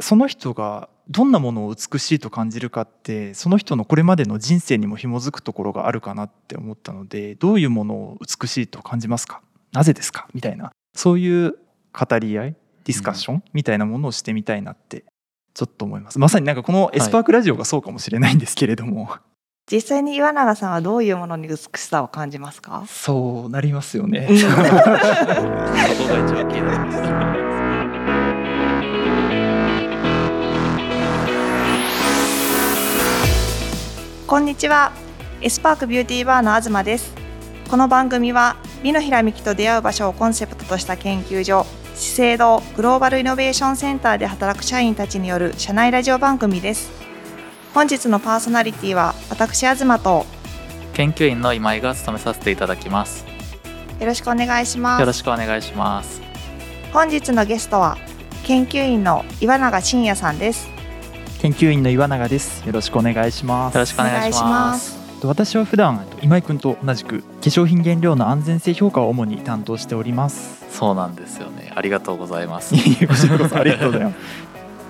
その人がどんなものを美しいと感じるかってその人のこれまでの人生にも紐づくところがあるかなって思ったのでどういうものを美しいと感じますか？なぜですか？みたいな。そういう語り合いディスカッション？みたいなものをしてみたいなってちょっと思います。まさになんかこのエスパークラジオがそうかもしれないんですけれども、はい、実際に岩永さんはどういうものに美しさを感じますか？そうなりますよね、こんにちは。 S/PARK Beauty Bar の東です。この番組は美のひらめきと出会う場所をコンセプトとした研究所資生堂グローバルイノベーションセンターで働く社員たちによる社内ラジオ番組です。本日のパーソナリティは私東と研究員の今井が務めさせていただきます。よろしくお願いします。よろしくお願いします。本日のゲストは研究員の岩永真也さんです研究員の岩永です。よろしくお願いします。よろしくお願いします。私は普段今井君と同じく化粧品原料の安全性評価を主に担当しております。そうなんですよね。ありがとうございます。こちらこそありがとうございます。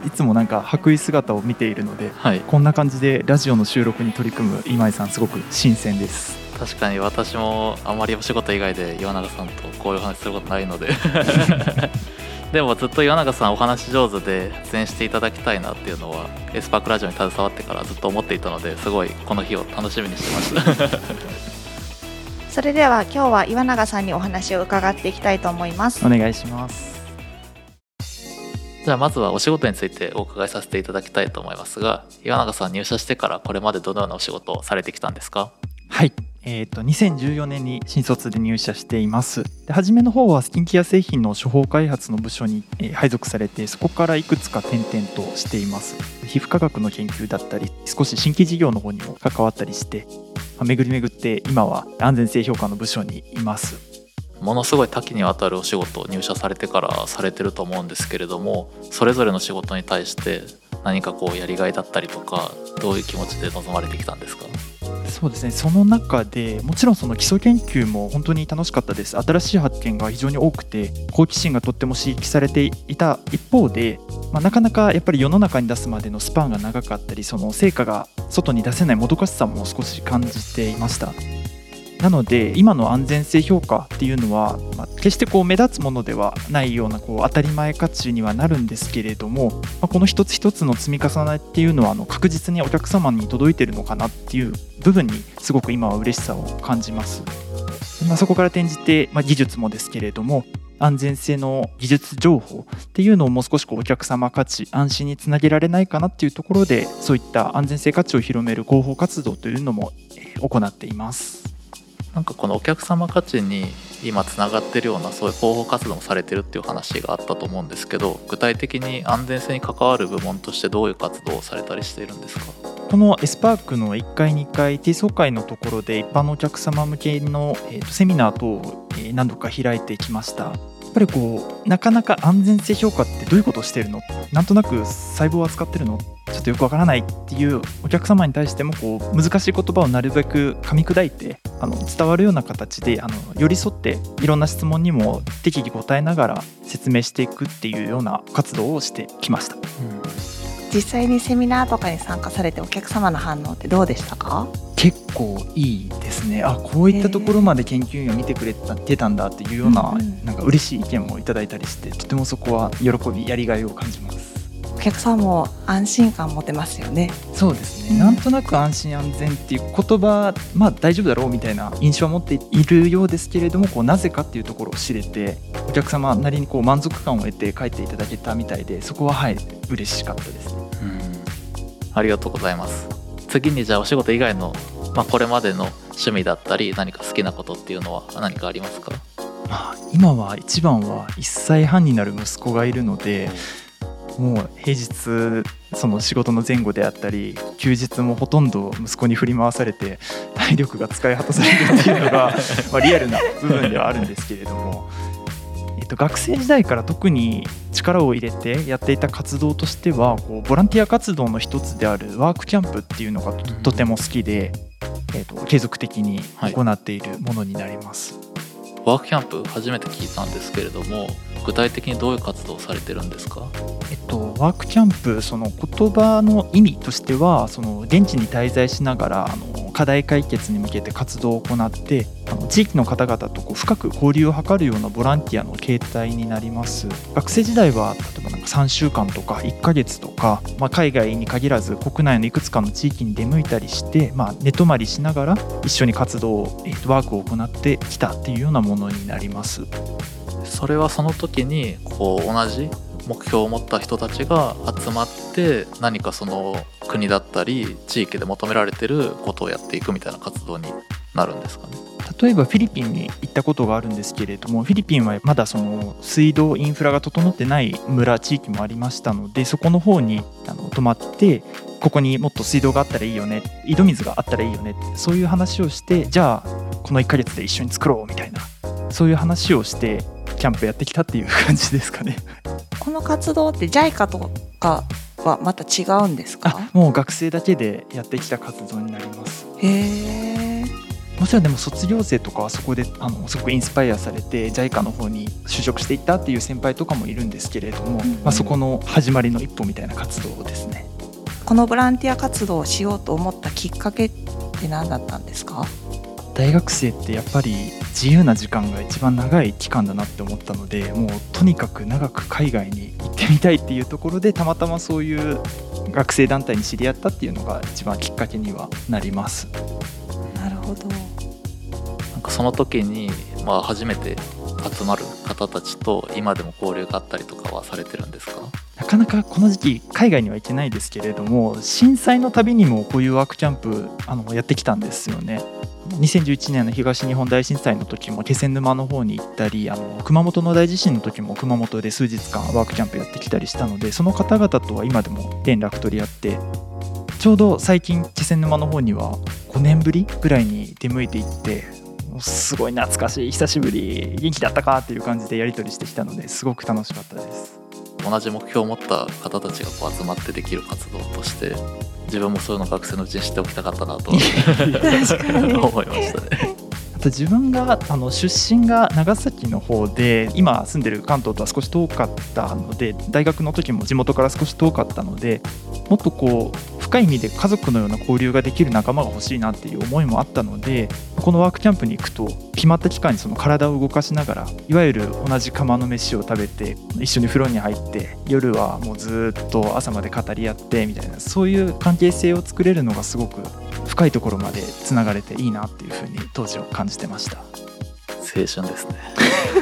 いつもなんか白衣姿を見ているので、はい、こんな感じでラジオの収録に取り組む今井さんすごく新鮮です。確かに私もあまりお仕事以外で岩永さんとこういう話することないので でもずっと岩永さんお話上手で出演していただきたいなっていうのはエスパークラジオに携わってからずっと思っていたのですごいこの日を楽しみにしてました それでは今日は岩永さんにお話を伺っていきたいと思います。お願いします。じゃあまずはお仕事についてお伺いさせていただきたいと思いますが岩永さん入社してからこれまでどのようなお仕事をされてきたんですか？はいえーと、2014年に新卒で入社しています。で初めの方はスキンケア製品の処方開発の部署に、え、配属されてそこからいくつか転々としています。皮膚科学の研究だったり少し新規事業の方にも関わったりして、まあ、巡り巡って今は安全性評価の部署にいます。ものすごい多岐にわたるお仕事を入社されてからされてると思うんですけれどもそれぞれの仕事に対して何かこうやりがいだったりとかどういう気持ちで臨まれてきたんですか？そうですね。その中でもちろんその基礎研究も本当に楽しかったです。新しい発見が非常に多くて好奇心がとっても刺激されていた一方で、まあ、なかなかやっぱり世の中に出すまでのスパンが長かったりその成果が外に出せないもどかしさも少し感じていました。なので今の安全性評価っていうのは、まあ、決してこう目立つものではないようなこう当たり前価値にはなるんですけれども、まあ、この一つ一つの積み重ねっていうのはあの確実にお客様に届いてるのかなっていう部分にすごく今は嬉しさを感じます。まあ、そこから転じて、まあ、技術もですけれども安全性の技術情報っていうのをもう少しこうお客様価値安心につなげられないかなっていうところでそういった安全性価値を広める広報活動というのも行っています。なんかこのお客様価値に今つながってるようなそういう広報活動もされてるっていう話があったと思うんですけど具体的に安全性に関わる部門としてどういう活動をされたりしているんですか？このエスパークの1階2階低層階のところで一般のお客様向けの、えー、とセミナー等を何度か開いてきました。やっぱりこうなかなか安全性評価ってどういうことをしてるの？なんとなく細胞を扱ってるの？ょっとよくわからないっていうお客様に対してもこう難しい言葉をなるべく噛み砕いてあの伝わるような形であの寄り添っていろんな質問にも適宜答えながら説明していくっていうような活動をしてきました。うん。実際にセミナーとかに参加されてお客様の反応ってどうでしたか？結構いいですね。あこういったところまで研究員を見てくれてたんだっていうような,、なんか嬉しい意見もいただいたりしてとてもそこは喜びやりがいを感じます。お客さんも安心感持てますよね。そうですね、うん、なんとなく安心安全っていう言葉まあ大丈夫だろうみたいな印象は持っているようですけれどもこうなぜかっていうところを知れてお客様なりにこう満足感を得て帰っていただけたみたいでそこははい嬉しかったですね。ありがとうございます。次にじゃあお仕事以外の、まあ、これまでの趣味だったり何か好きなことっていうのは何かありますか？まあ、今は一番は1歳半になる息子がいるのでもう平日その仕事の前後であったり休日もほとんど息子に振り回されて体力が使い果たされるっていうのが まリアルな部分ではあるんですけれどもと、学生時代から特に力を入れてやっていた活動としてはこうボランティア活動の一つであるワークキャンプっていうのがと,、とても好きで、えーと、継続的に行っているものになります。はい、ワークキャンプ初めて聞いたんですけれども具体的にどういう活動をされてるんですか？えっと、ワークキャンプその言葉の意味としてはその現地に滞在しながらあの課題解決に向けて活動を行ってあの地域の方々とこう深く交流を図るようなボランティアの形態になります。学生時代は例えばなんか3週間とか1ヶ月とか、まあ、海外に限らず国内のいくつかの地域に出向いたりして、まあ、寝泊まりしながら一緒に活動を、えっとワークを行ってきたっていうようなものになります。それはその時にこう同じ目標を持った人たちが集まって何かその国だったり地域で求められてることをやっていくみたいな活動になるんですかね？例えばフィリピンに行ったことがあるんですけれどもフィリピンはまだその水道インフラが整ってない村地域もありましたのでそこの方にあの泊まってここにもっと水道があったらいいよね井戸水があったらいいよねってそういう話をしてじゃあこの1ヶ月で一緒に作ろうみたいなそういう話をしてキャンプやってきたっていう感じですかね。この活動って JICA とかはまた違うんですか？あもう学生だけでやってきた活動になります。へえもちろんでも卒業生とかはそこであのすごくインスパイアされて JICA の方に就職していったっていう先輩とかもいるんですけれども、うんまあ、そこの始まりの一歩みたいな活動ですね。このボランティア活動をしようと思ったきっかけって何だったんですか？大学生ってやっぱり自由な時間が一番長い期間だなって思ったのでもうとにかく長く海外に行ってみたいっていうところでたまたまそういう学生団体に知り合ったっていうのが一番きっかけにはなります。なるほどなんかその時に、まあ、初めて集まる方たちと今でも交流があったりとかはされてるんですか？なかなかこの時期海外には行けないですけれども震災のたびにもこういうワークキャンプあのやってきたんですよね。2011年の東日本大震災の時も気仙沼の方に行ったりあの熊本の大地震の時も熊本で数日間ワークキャンプやってきたりしたのでその方々とは今でも連絡取り合ってちょうど最近気仙沼の方には5年ぶりぐらいに出向いていってすごい懐かしい久しぶり元気だったかっていう感じでやり取りしてきたのですごく楽しかったです。同じ目標を持った方たちがこう集まってできる活動として自分もそういうの学生のうちに知っておきたかったなと 思いましたね。あと自分があの出身が長崎の方で今住んでる関東とは少し遠かったので大学の時も地元から少し遠かったのでもっとこう深い意味で家族のような交流ができる仲間が欲しいなっていう思いもあったのでこのワークキャンプに行くと決まった期間にその体を動かしながらいわゆる同じ釜の飯を食べて一緒に風呂に入って夜はもうずっと朝まで語り合ってみたいなそういう関係性を作れるのがすごく深いところまでつながれていいなっていうふうに当時は感じてました。青春ですね。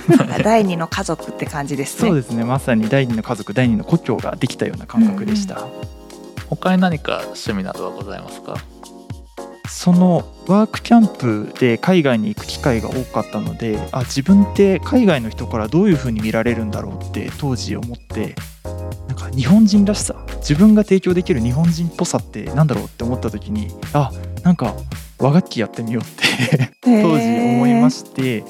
第二の家族って感じですねそうですねまさに第二の家族第二の故郷ができたような感覚でした、他に何か趣味などはございますか？そのワークキャンプで海外に行く機会が多かったのであ自分って海外の人からどういう風に見られるんだろうって当時思ってなんか日本人らしさ自分が提供できる日本人っぽさってなんだろうって思った時にあなんか和楽器やってみようって当時思いまして、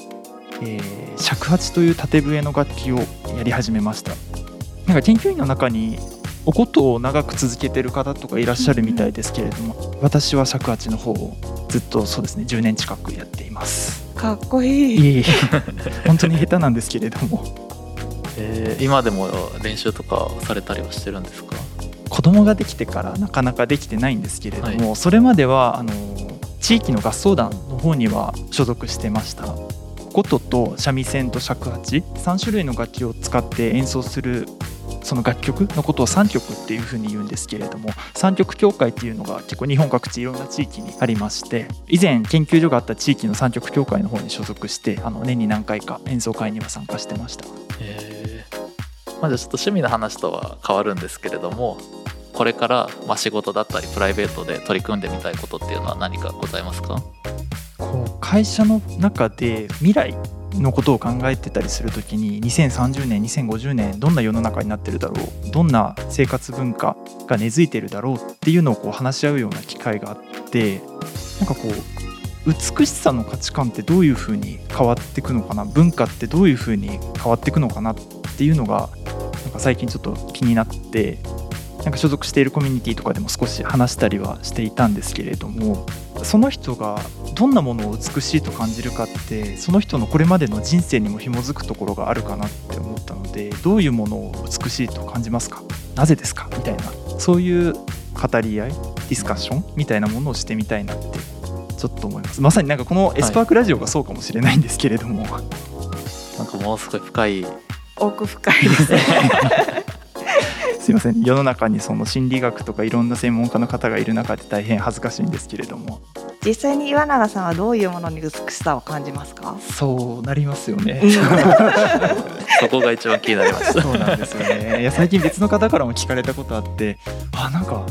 えー尺八という縦笛の楽器をやり始めました。なんか研究員の中にお琴を長く続けてる方とかいらっしゃるみたいですけれども私は尺八の方をずっとそうですね10年近くやっています。かっこいい。いえいえ本当に下手なんですけれども。えー今でも練習とかされたりはしてるんですか？子供ができてからなかなかできてないんですけれども、それまではあの地域の合奏団の方には所属してました。琴と三味線と尺八。3種類の楽器を使って演奏するその楽曲のことを三曲っていうふうに言うんですけれども三曲協会っていうのが結構日本各地いろんな地域にありまして以前研究所があった地域の三曲協会の方に所属してあの年に何回か演奏会には参加してました。えーまあ、じゃあちょっと趣味の話とは変わるんですけれどもこれからまあ仕事だったりプライベートで取り組んでみたいことっていうのは何かございますか？こう会社の中で未来のことを考えてたりするときに2030年2050年どんな世の中になってるだろう？どんな生活文化が根付いてるだろうっていうのをこう話し合うような機会があってなんかこう美しさの価値観ってどういうふうに変わっていくのかな？文化ってどういうふうに変わっていくのかな？っていうのが最近ちょっと気になってなんか所属しているコミュニティとかでも少し話したりはしていたんですけれどもその人がどんなものを美しいと感じるかってその人のこれまでの人生にも紐づくところがあるかなって思ったのでどういうものを美しいと感じますか？なぜですか？みたいなそういう語り合いディスカッションみたいなものをしてみたいなってちょっと思います。まさになんかこのエスパークラジオがそうかもしれないんですけれども、はい、なんかもうすごい深い奥深いですね。すいません。世の中にその心理学とかいろんな専門家の方がいる中で大変恥ずかしいんですけれども。実際に岩永さんはどういうものに美しさを感じますか？そうなりますよね。そこが一番気になりましたそうなんですよね。いや最近別の方からも聞かれたことあってあなんか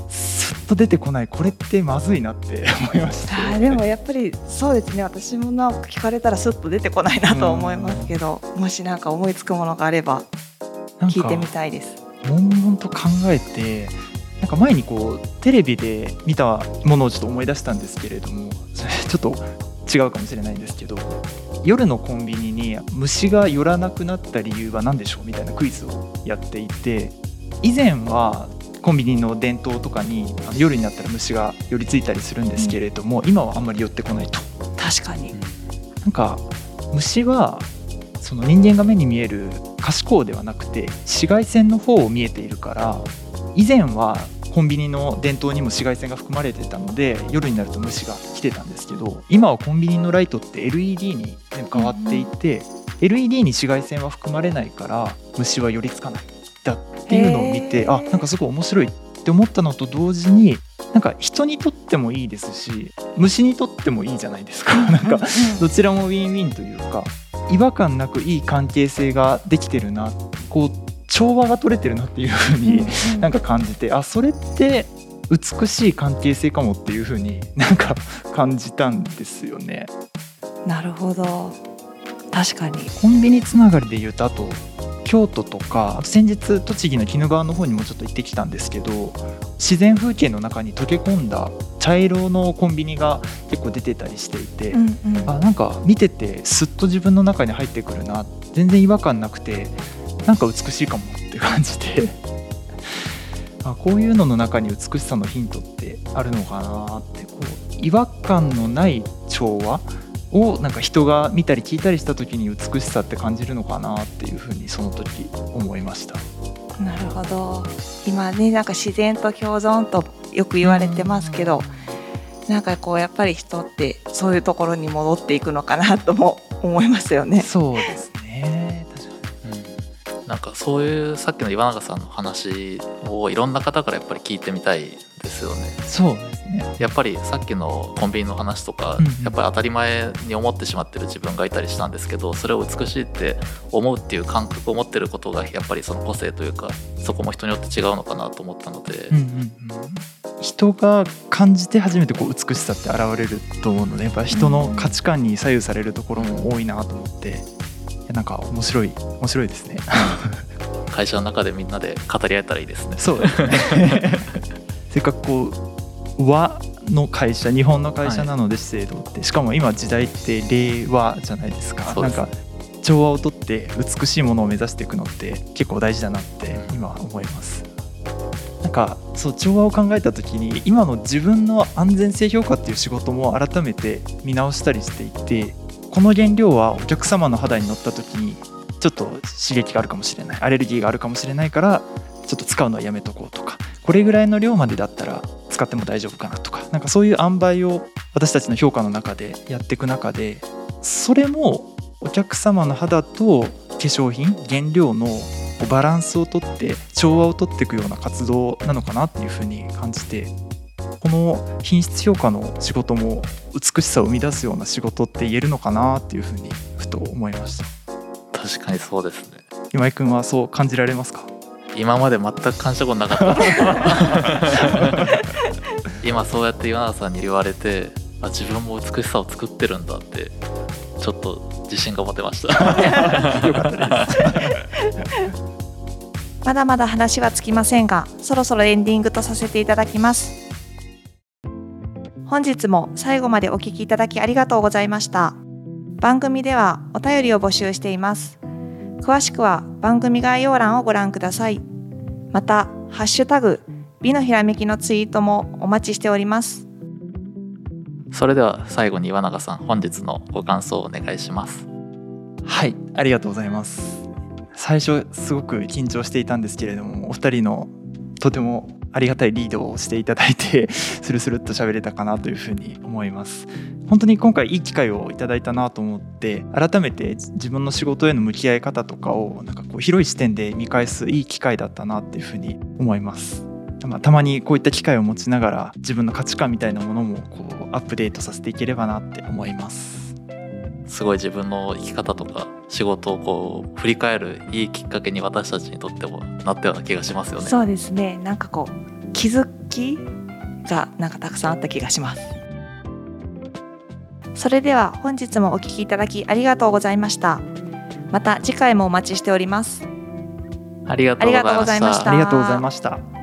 と出てこない。これってまずいなって 思いました。あでもやっぱりそうですね。私もなんか聞かれたらスッと出てこないなと思いますけどもし何か思いつくものがあれば聞いてみたいです。悶々と考えてなんか前にこうテレビで見たものをちょっと思い出したんですけれども ちょっと違うかもしれないんですけど夜のコンビニに虫が寄らなくなった理由は何でしょう？みたいなクイズをやっていて以前はコンビニの伝統とかに夜になったら虫が寄りついたりするんですけれども、うん、今はあんまり寄ってこないと。確かに。なんか虫はその人間が目に見える可視光ではなくて紫外線の方を見えているから以前はコンビニの電灯にも紫外線が含まれてたので夜になると虫が来てたんですけど今はコンビニのライトって LED に変わっていて、LED に紫外線は含まれないから虫は寄りつかない。だっていうのを見てあなんかすごい面白いって思ったのと同時になんか人にとってもいいですし虫にとってもいいじゃないですか。なんかどちらもウィンウィンというか違和感なくいい関係性ができてるなこう調和が取れてるなっていうふうになんか感じてあそれって美しい関係性かもっていうふうになんか感じたんですよね。なるほど確かに。コンビニつながりで言うとあと京都とか先日栃木の鬼怒川の方にもちょっと行ってきたんですけど自然風景の中に溶け込んだ茶色のコンビニが結構出てたりしていて、うんうん、あなんか見ててすっと自分の中に入ってくるな全然違和感なくてなんか美しいかもって感じで。あこういうのの中に美しさのヒントってあるのかなってこう違和感のない調和をなんか人が見たり聞いたりした時に美しさって感じるのかなっていうふうにその時思いました。なるほど。今ねなんか自然と共存とよく言われてますけど、ん、なんかこうやっぱり人ってそういうところに戻っていくのかなとも思いますよね。そうですね。確かに、うん、なんかそういうさっきの岩永さんの話をいろんな方からやっぱり聞いてみたいですよね。そうですね。やっぱりさっきのコンビニの話とか、うんうん、やっぱり当たり前に思ってしまってる自分がいたりしたんですけどそれを美しいって思うっていう感覚を持ってることがやっぱりその個性というかそこも人によって違うのかなと思ったので。うんうんうん。人が感じて初めてこう美しさって現れると思うのでやっぱ人の価値観に左右されるところも多いなと思ってなんか面白い面白いですね。会社の中でみんなで語り合えたらいいですね。そうですねせっかくこう和の会社日本の会社なので資生堂って、しかも今時代って令和じゃないですか。なんか調和をとって美しいものを目指していくのって結構大事だなって今思います。なんかそう調和を考えた時に今の自分の安全性評価っていう仕事も改めて見直したりしていてこの原料はお客様の肌に乗った時にちょっと刺激があるかもしれない。アレルギーがあるかもしれないからちょっと使うのはやめとこうとかこれぐらいの量までだったら使っても大丈夫かなとかなんかそういう塩梅を私たちの評価の中でやっていく中でそれもお客様の肌と化粧品原料のバランスをとって調和をとっていくような活動なのかなっていうふうに感じてこの品質評価の仕事も美しさを生み出すような仕事って言えるのかなっていうふうにふと思いました。確かにそうですね。今井君はそう感じられますか？今まで全く感じたことなかった。今そうやって岩永さんに言われてあ自分も美しさを作ってるんだってちょっと自信が持てました。まだまだ話はつきませんがそろそろエンディングとさせていただきます。本日も最後までお聞きいただきありがとうございました。番組ではお便りを募集しています。詳しくは番組概要欄をご覧ください。また、ハッシュタグ、美のひらめきのツイートもお待ちしております。それでは最後に岩永さん本日のご感想をお願いしますはいありがとうございます最初すごく緊張していたんですけれどもお二人のとてもありがたいリードをしていただいて スルスルっと喋れたかなというふうに思います。本当に今回いい機会をいただいたなと思って改めて自分の仕事への向き合い方とかをなんかこう広い視点で見返すいい機会だったなっていうふうに思います。まあ、たまにこういった機会を持ちながら自分の価値観みたいなものもこうアップデートさせていければなって思います。すごい自分の生き方とか仕事をこう振り返るいいきっかけに私たちにとってもなったような気がしますよね。そうですね。なんかこう気づきがなんかたくさんあった気がします。それでは本日もお聞きいただきありがとうございました。また次回もお待ちしております。ありがとうございました。ありがとうございました。ありがとうございました